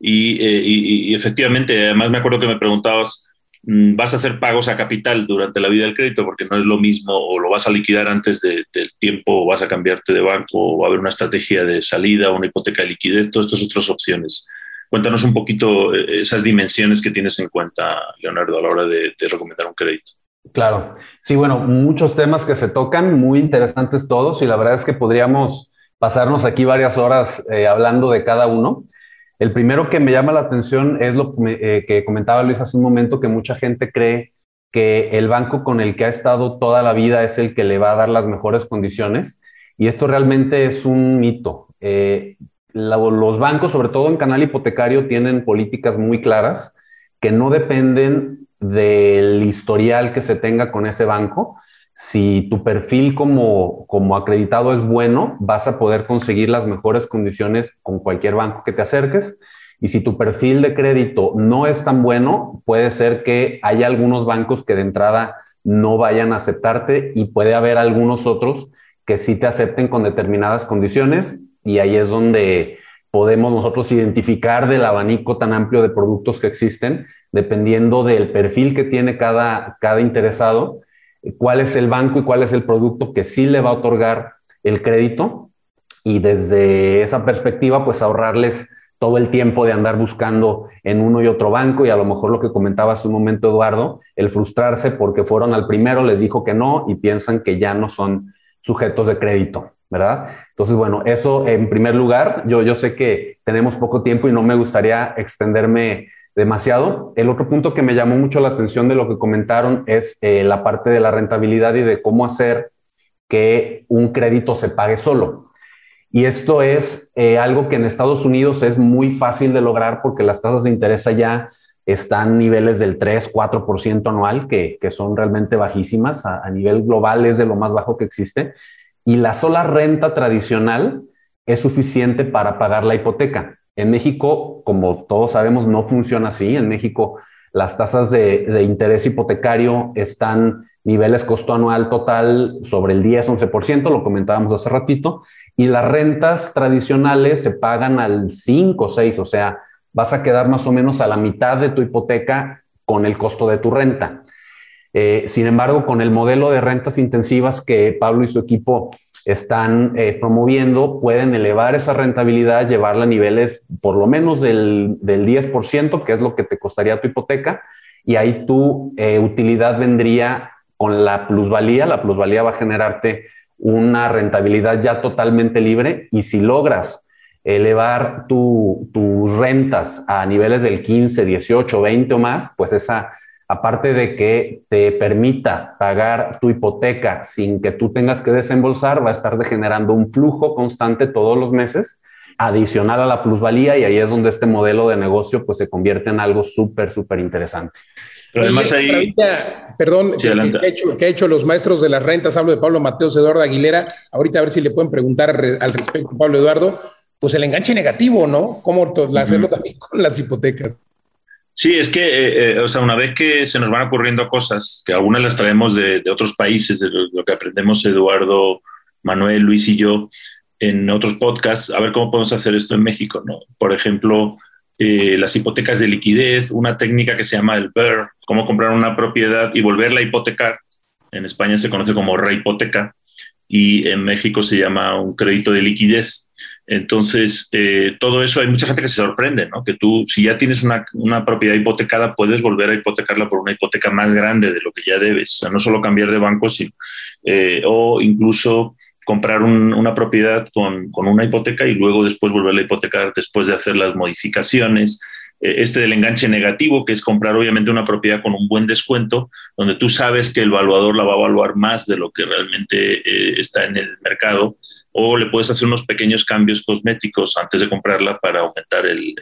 eh, y, efectivamente, además me acuerdo que me preguntabas, mm, ¿vas a hacer pagos a capital durante la vida del crédito? Porque no es lo mismo, o lo vas a liquidar antes del tiempo, o vas a cambiarte de banco, o va a haber una estrategia de salida, una hipoteca de liquidez, todas estas otras opciones. Cuéntanos un poquito eh, esas dimensiones que tienes en cuenta, Leonardo, a la hora de, recomendar un crédito. Claro, sí, bueno, muchos temas que se tocan, muy interesantes todos, y la verdad es que podríamos pasarnos aquí varias horas eh, hablando de cada uno. El primero que me llama la atención es lo eh, que comentaba Luis hace un momento, que mucha gente cree que el banco con el que ha estado toda la vida es el que le va a dar las mejores condiciones, y esto realmente es un mito los bancos, sobre todo en canal hipotecario, tienen políticas muy claras que no dependen del historial que se tenga con ese banco. Si tu perfil como, como acreditado es bueno, vas a poder conseguir las mejores condiciones con cualquier banco que te acerques. Y si tu perfil de crédito no es tan bueno, puede ser que haya algunos bancos que de entrada no vayan a aceptarte y puede haber algunos otros que sí te acepten con determinadas condiciones y ahí es donde podemos nosotros identificar del abanico tan amplio de productos que existen, dependiendo del perfil que tiene cada, cada interesado, cuál es el banco y cuál es el producto que sí le va a otorgar el crédito y desde esa perspectiva, pues ahorrarles todo el tiempo de andar buscando en uno y otro banco y a lo mejor lo que comentaba hace un momento Eduardo, el frustrarse porque fueron al primero, les dijo que no y piensan que ya no son sujetos de crédito. ¿Verdad? Entonces, bueno, eso en primer lugar, yo, yo sé que tenemos poco tiempo y no me gustaría extenderme demasiado. El otro punto que me llamó mucho la atención de lo que comentaron es eh, la parte de la rentabilidad y de cómo hacer que un crédito se pague solo. Y esto es eh, algo que en Estados Unidos es muy fácil de lograr porque las tasas de interés allá están niveles del 3, 4% anual, que, que, son realmente bajísimas. A, a, nivel global es de lo más bajo que existe y la sola renta tradicional es suficiente para pagar la hipoteca. En México, como todos sabemos, no funciona así. En México, las tasas de, interés hipotecario están niveles costo anual total sobre el 10-11%, lo comentábamos hace ratito, y las rentas tradicionales se pagan al 5 6, o sea, vas a quedar más o menos a la mitad de tu hipoteca con el costo de tu renta. Eh, sin embargo, con el modelo de rentas intensivas que Pablo y su equipo están eh, promoviendo, pueden elevar esa rentabilidad, llevarla a niveles por lo menos del, 10%, que es lo que te costaría tu hipoteca, y ahí tu eh, utilidad vendría con la plusvalía, la plusvalía va a generarte una rentabilidad ya totalmente libre. Y si logras elevar tus rentas a niveles del 15, 18, 20 o más, pues esa, aparte de que te permita pagar tu hipoteca sin que tú tengas que desembolsar, va a estar generando un flujo constante todos los meses adicional a la plusvalía y ahí es donde este modelo de negocio pues se convierte en algo súper, súper interesante. Pero además ahí... perdón, que, ha hecho, que, ha hecho, los maestros de las rentas, hablo de Pablo Mateos, Eduardo Aguilera, ahorita a ver si le pueden preguntar al respecto, Pablo Eduardo, pues el enganche negativo, ¿no? ¿Cómo hacerlo también con las hipotecas? Sí, es que, eh, eh, o sea, una vez que se nos van ocurriendo cosas, que algunas las traemos de, otros países, de lo, lo, que aprendemos Eduardo, Manuel, Luis y yo, en otros podcasts, a ver cómo podemos hacer esto en México, ¿no? Por ejemplo, eh, las hipotecas de liquidez, una técnica que se llama el BER, cómo comprar una propiedad y volverla a hipotecar. En España se conoce como rehipoteca y en México se llama un crédito de liquidez. Entonces, eh, todo eso hay mucha gente que se sorprende, ¿no? Que tú, si ya tienes una, una, propiedad hipotecada, puedes volver a hipotecarla por una hipoteca más grande de lo que ya debes. O sea, no solo cambiar de banco, sino, eh, o incluso comprar una propiedad con, una hipoteca y luego después volverla a hipotecar después de hacer las modificaciones. Eh, este del enganche negativo, que es comprar obviamente una propiedad con un buen descuento, donde tú sabes que el evaluador la va a evaluar más de lo que realmente eh, está en el mercado, o le puedes hacer unos pequeños cambios cosméticos antes de comprarla para aumentar el,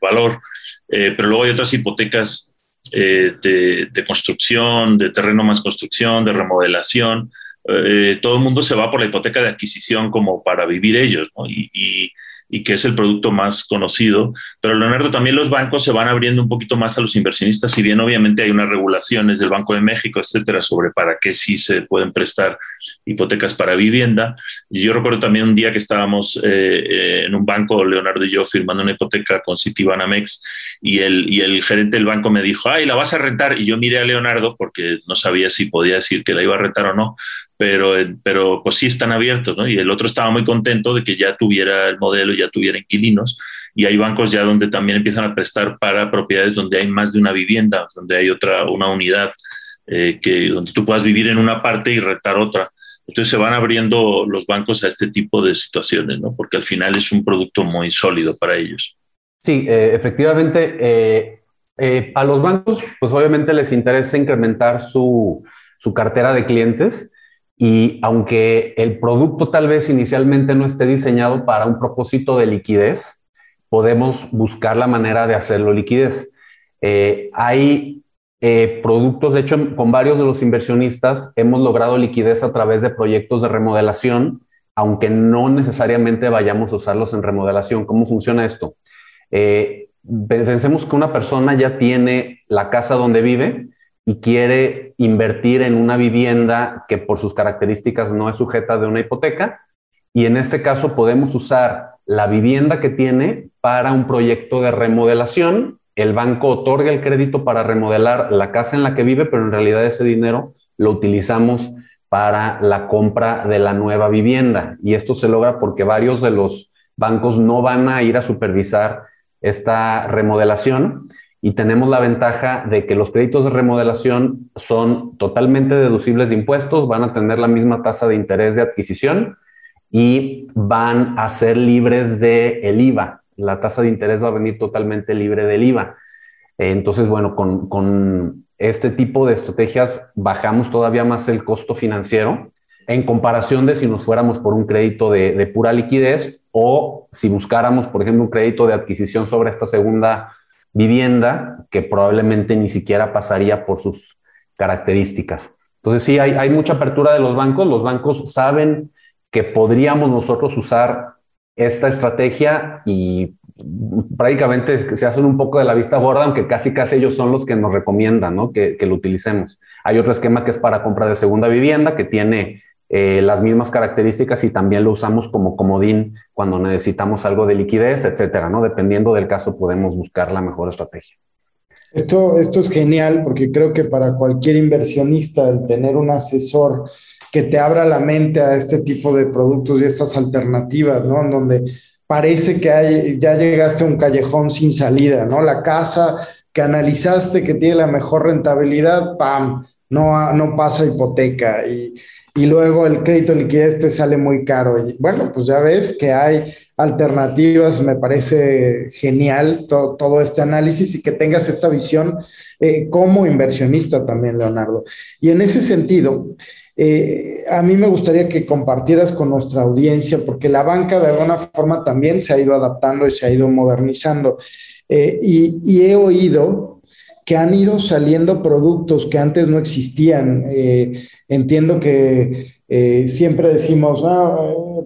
valor. Eh, pero luego hay otras hipotecas de, de, construcción, de terreno más construcción, de remodelación, eh, todo el mundo se va por la hipoteca de adquisición como para vivir ellos, ¿no? y, y, y que es el producto más conocido. Pero Leonardo, también los bancos se van abriendo un poquito más a los inversionistas, si bien obviamente hay unas regulaciones del Banco de México, etcétera, sobre para qué sí se pueden prestar hipotecas para vivienda. Yo recuerdo también un día que estábamos eh, eh, en un banco, Leonardo y yo, firmando una hipoteca con Citibanamex, y el, y el gerente del banco me dijo, ay, la vas a rentar. Y yo miré a Leonardo porque no sabía si podía decir que la iba a rentar o no, pero, pero pues sí están abiertos, ¿no? Y el otro estaba muy contento de que ya tuviera el modelo, ya tuviera inquilinos, y hay bancos ya donde también empiezan a prestar para propiedades donde hay más de una vivienda, donde hay otra, una unidad, eh, que, donde tú puedas vivir en una parte y rentar otra. Entonces se van abriendo los bancos a este tipo de situaciones, ¿no? Porque al final es un producto muy sólido para ellos. Sí, eh, efectivamente, eh, a los bancos, pues obviamente les interesa incrementar su, su cartera de clientes y aunque el producto tal vez inicialmente no esté diseñado para un propósito de liquidez, podemos buscar la manera de hacerlo liquidez. Eh, hay eh, productos, de hecho, con varios de los inversionistas hemos logrado liquidez a través de proyectos de remodelación, aunque no necesariamente vayamos a usarlos en remodelación. ¿Cómo funciona esto? Eh, pensemos que una persona ya tiene la casa donde vive, y quiere invertir en una vivienda que por sus características no es sujeta de una hipoteca. Y en este caso podemos usar la vivienda que tiene para un proyecto de remodelación. El banco otorga el crédito para remodelar la casa en la que vive, pero en realidad ese dinero lo utilizamos para la compra de la nueva vivienda. Y esto se logra porque varios de los bancos no van a ir a supervisar esta remodelación y tenemos la ventaja de que los créditos de remodelación son totalmente deducibles de impuestos, van a tener la misma tasa de interés de adquisición y van a ser libres de el IVA. La tasa de interés va a venir totalmente libre del IVA. Entonces, bueno, con, con este tipo de estrategias bajamos todavía más el costo financiero en comparación de si nos fuéramos por un crédito de, pura liquidez o si buscáramos, por ejemplo, un crédito de adquisición sobre esta segunda vivienda que probablemente ni siquiera pasaría por sus características. Entonces sí, hay, hay mucha apertura de los bancos. Los bancos saben que podríamos nosotros usar esta estrategia y prácticamente se hacen un poco de la vista gorda, aunque casi casi ellos son los que nos recomiendan ¿no? que, que lo utilicemos. Hay otro esquema que es para compra de segunda vivienda, que tiene eh, las mismas características y también lo usamos como comodín cuando necesitamos algo de liquidez, etcétera, ¿no? Dependiendo del caso, podemos buscar la mejor estrategia. Esto, esto es genial porque creo que para cualquier inversionista el tener un asesor que te abra la mente a este tipo de productos y estas alternativas, ¿no? En donde parece que hay, ya llegaste a un callejón sin salida, ¿no? La casa que analizaste que tiene la mejor rentabilidad, ¡pam! No, no pasa hipoteca. Y, y luego el crédito de liquidez te sale muy caro. Y bueno, pues ya ves que hay alternativas, me parece genial todo este análisis y que tengas esta visión eh, como inversionista también, Leonardo. Y en ese sentido, eh, a mí me gustaría que compartieras con nuestra audiencia, porque la banca de alguna forma también se ha ido adaptando y se ha ido modernizando. Eh, y, he oído que han ido saliendo productos que antes no existían. entiendo que siempre decimos, ah,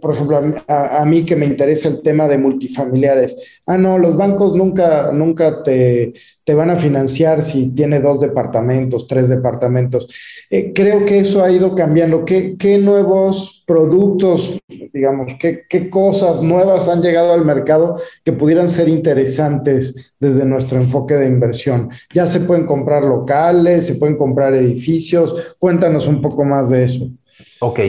por ejemplo, a, mí que me interesa el tema de multifamiliares. Ah, no, los bancos nunca, nunca te, te van a financiar si tiene dos departamentos, tres departamentos. Eh, creo que eso ha ido cambiando. ¿Qué, qué nuevos productos, digamos, qué, qué, cosas nuevas han llegado al mercado que pudieran ser interesantes desde nuestro enfoque de inversión? Ya se pueden comprar locales, se pueden comprar edificios. Cuéntanos un poco más de eso. Ok,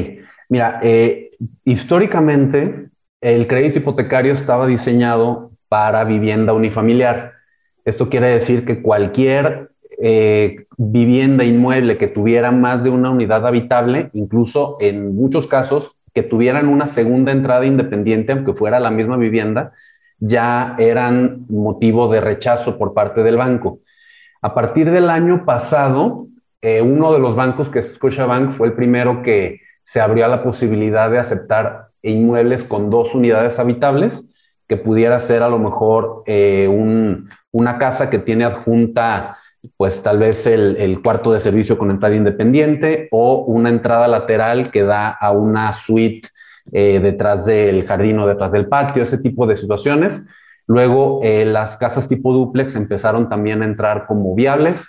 mira, eh, históricamente el crédito hipotecario estaba diseñado para vivienda unifamiliar. Esto quiere decir que cualquier eh, vivienda inmueble que tuviera más de una unidad habitable, incluso en muchos casos que tuvieran una segunda entrada independiente, aunque fuera la misma vivienda, ya eran motivo de rechazo por parte del banco. A partir del año pasado, eh, uno de los bancos, que es Scotiabank, fue el primero que se abrió la posibilidad de aceptar inmuebles con dos unidades habitables, que pudiera ser a lo mejor eh, una casa que tiene adjunta, pues tal vez el, cuarto de servicio con entrada independiente o una entrada lateral que da a una suite eh, detrás del jardín o detrás del patio, ese tipo de situaciones. Luego, eh, las casas tipo duplex empezaron también a entrar como viables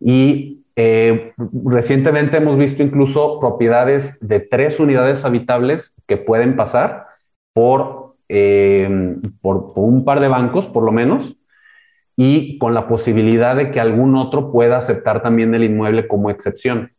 y eh, recientemente hemos visto incluso propiedades de tres unidades habitables que pueden pasar por, eh, por, un par de bancos, por lo menos, y con la posibilidad de que algún otro pueda aceptar también el inmueble como excepción.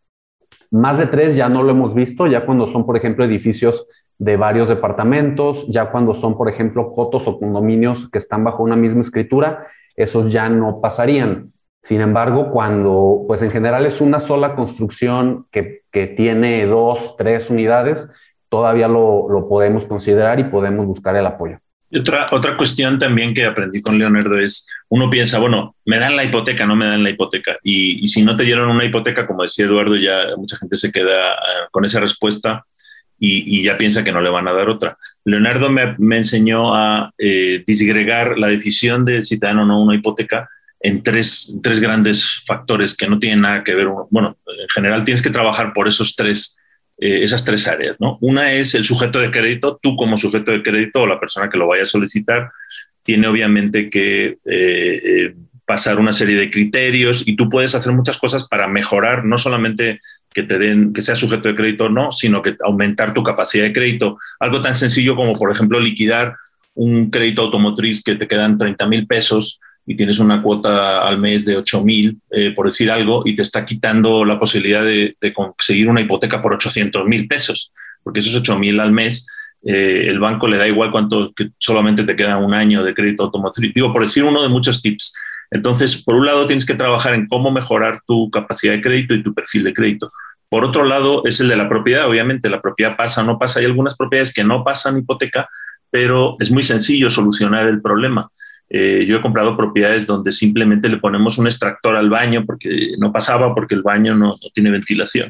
Más de tres ya no lo hemos visto, ya cuando son, por ejemplo, edificios de varios departamentos, ya cuando son, por ejemplo, cotos o condominios que están bajo una misma escritura, esos ya no pasarían. Sin embargo, cuando, pues en general es una sola construcción que, tiene dos, tres unidades, todavía lo, podemos considerar y podemos buscar el apoyo. otra, otra cuestión también que aprendí con Leonardo es, uno piensa, bueno, me dan la hipoteca, no me dan la hipoteca. Y, si no te dieron una hipoteca, como decía Eduardo, ya mucha gente se queda eh, con esa respuesta y, ya piensa que no le van a dar otra. Leonardo me, enseñó a eh, disgregar la decisión de si te dan o no una hipoteca en tres, tres grandes factores que no tienen nada que ver. Bueno, en general tienes que trabajar por esos tres, eh, esas tres áreas. ¿no? Una es el sujeto de crédito, tú como sujeto de crédito o la persona que lo vaya a solicitar, tiene obviamente que eh, eh, pasar una serie de criterios y tú puedes hacer muchas cosas para mejorar, no solamente que te den, que sea sujeto de crédito o no, sino que aumentar tu capacidad de crédito. Algo tan sencillo como, por ejemplo, liquidar un crédito automotriz que te quedan 30 mil pesos y tienes una cuota al mes de 8 mil, eh, por decir algo, y te está quitando la posibilidad de, conseguir una hipoteca por 800 mil pesos, porque esos 8 mil al mes, eh, el banco le da igual cuánto, que solamente te queda un año de crédito automotriz. Digo, por decir uno de muchos tips. Entonces, por un lado, tienes que trabajar en cómo mejorar tu capacidad de crédito y tu perfil de crédito. Por otro lado, es el de la propiedad. Obviamente, la propiedad pasa no pasa. Hay algunas propiedades que no pasan hipoteca, pero es muy sencillo solucionar el problema. Eh, yo he comprado propiedades donde simplemente le ponemos un extractor al baño porque no pasaba, porque el baño no, tiene ventilación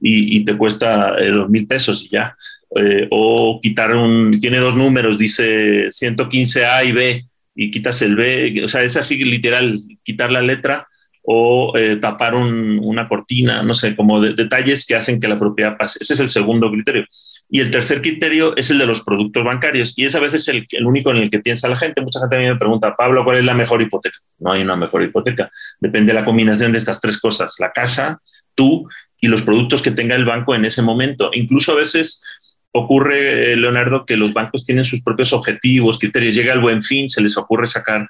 y, te cuesta eh, dos mil pesos y ya. Eh, o quitar un, tiene dos números, dice 115A y B y quitas el B, o sea, es así literal, quitar la letra o tapar una cortina, no sé, como detalles que hacen que la propiedad pase. Ese es el segundo criterio. Y el tercer criterio es el de los productos bancarios. Y es a veces el, el, único en el que piensa la gente. Mucha gente a mí me pregunta, Pablo, ¿cuál es la mejor hipoteca? No hay una mejor hipoteca. Depende de la combinación de estas tres cosas, la casa, tú y los productos que tenga el banco en ese momento. Incluso a veces ocurre, eh, Leonardo, que los bancos tienen sus propios objetivos, criterios. Llega el buen fin, se les ocurre sacar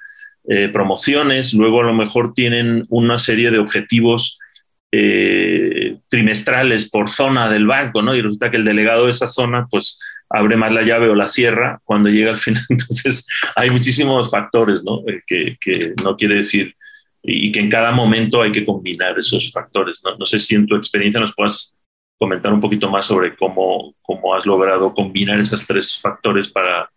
eh, promociones, luego a lo mejor tienen una serie de objetivos eh, trimestrales por zona del banco, ¿no? Y resulta que el delegado de esa zona, pues, abre más la llave o la cierra cuando llega al final. Entonces, hay muchísimos factores, ¿no? Eh, que, no quiere decir y que en cada momento hay que combinar esos factores. ¿no? no sé si en tu experiencia nos puedas comentar un poquito más sobre cómo, cómo has logrado combinar esos tres factores para,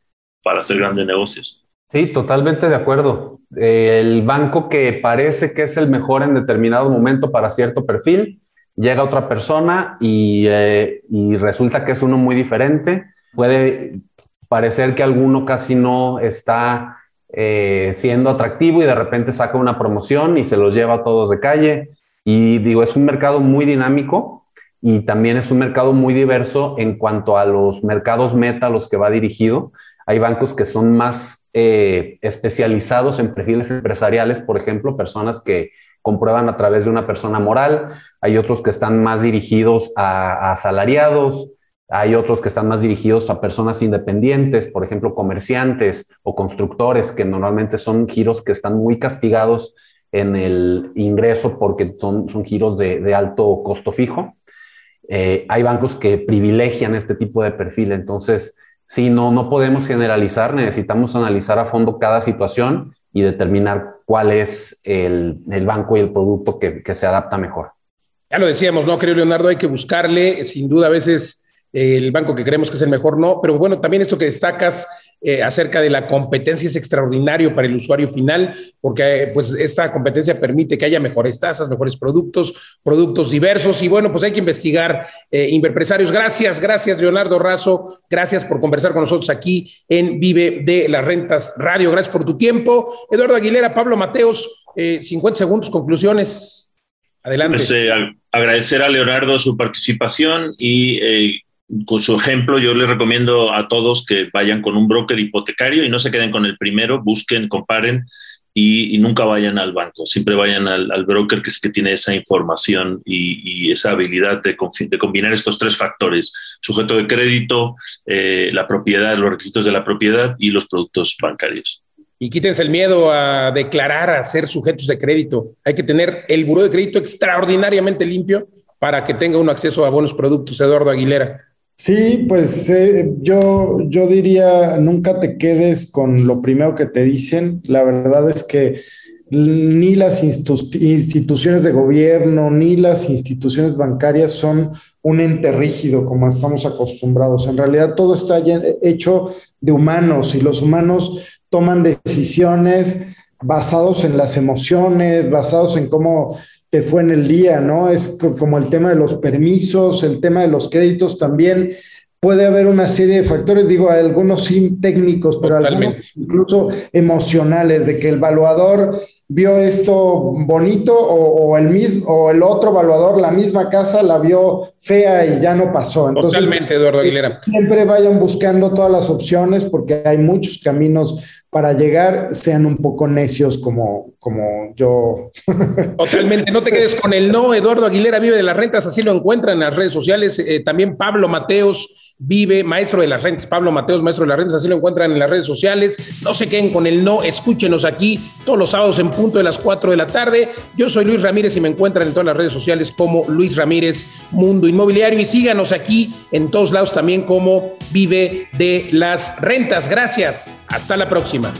para hacer grandes negocios. Sí, totalmente de acuerdo. El banco que parece que es el mejor en determinado momento para cierto perfil, llega otra persona y, eh, resulta que es uno muy diferente. Puede parecer que alguno casi no está eh, siendo atractivo y de repente saca una promoción y se los lleva a todos de calle. Y digo, es un mercado muy dinámico y también es un mercado muy diverso en cuanto a los mercados meta a los que va dirigido. Hay bancos que son más eh, especializados en perfiles empresariales, por ejemplo, personas que comprueban a través de una persona moral. Hay otros que están más dirigidos a asalariados, hay otros que están más dirigidos a personas independientes, por ejemplo, comerciantes o constructores, que normalmente son giros que están muy castigados en el ingreso porque son, son giros de, alto costo fijo. Eh, hay bancos que privilegian este tipo de perfil, entonces, si no, no podemos generalizar, necesitamos analizar a fondo cada situación y determinar cuál es el, banco y el producto que, que se adapta mejor. Ya lo decíamos, ¿no, querido Leonardo? Hay que buscarle, sin duda, a veces el banco que creemos que es el mejor no, pero bueno, también esto que destacas eh, acerca de la competencia es extraordinario para el usuario final, porque eh, pues esta competencia permite que haya mejores tasas, mejores productos, productos diversos y bueno, pues hay que investigar eh. Gracias, gracias Leonardo Razo, gracias por conversar con nosotros aquí en Vive de las Rentas Radio, gracias por tu tiempo. Eduardo Aguilera, Pablo Mateos, 50 segundos, conclusiones. Adelante. Pues, agradecer a Leonardo su participación y con su ejemplo, yo les recomiendo a todos que vayan con un broker hipotecario y no se queden con el primero, busquen, comparen y, nunca vayan al banco, siempre vayan al, broker que tiene esa información y, esa habilidad de, combinar estos tres factores, sujeto de crédito, eh, la propiedad, los requisitos de la propiedad y los productos bancarios. Y quítense el miedo a declarar, a ser sujetos de crédito. Hay que tener el buró de crédito extraordinariamente limpio para que tenga un acceso a buenos productos, Eduardo Aguilera. Sí, pues eh, yo, yo diría, nunca te quedes con lo primero que te dicen. La verdad es que ni las instituciones de gobierno, ni las instituciones bancarias son un ente rígido como estamos acostumbrados. En realidad todo está hecho de humanos y los humanos toman decisiones basados en las emociones, basados en cómo te fue en el día, ¿no? Es como el tema de los permisos, el tema de los créditos también. Puede haber una serie de factores, digo, algunos sin técnicos, pero algunos incluso emocionales, de que el evaluador vio esto bonito o, el mismo o el otro evaluador, la misma casa la vio fea y ya no pasó. Entonces, Totalmente, Eduardo Aguilera. Siempre vayan buscando todas las opciones porque hay muchos caminos para llegar, sean un poco necios como, como yo. Totalmente, no te quedes con el no. Eduardo Aguilera vive de las rentas, así lo encuentran en las redes sociales. Eh, también Pablo Mateos Vive, maestro de las rentas, Pablo Mateos, maestro de las rentas, así lo encuentran en las redes sociales. No se queden con el no, escúchenos aquí todos los sábados en punto de las 4 de la tarde. Yo soy Luis Ramírez y me encuentran en todas las redes sociales como Luis Ramírez Mundo Inmobiliario y síganos aquí en todos lados también como Vive de las Rentas. Gracias, hasta la próxima.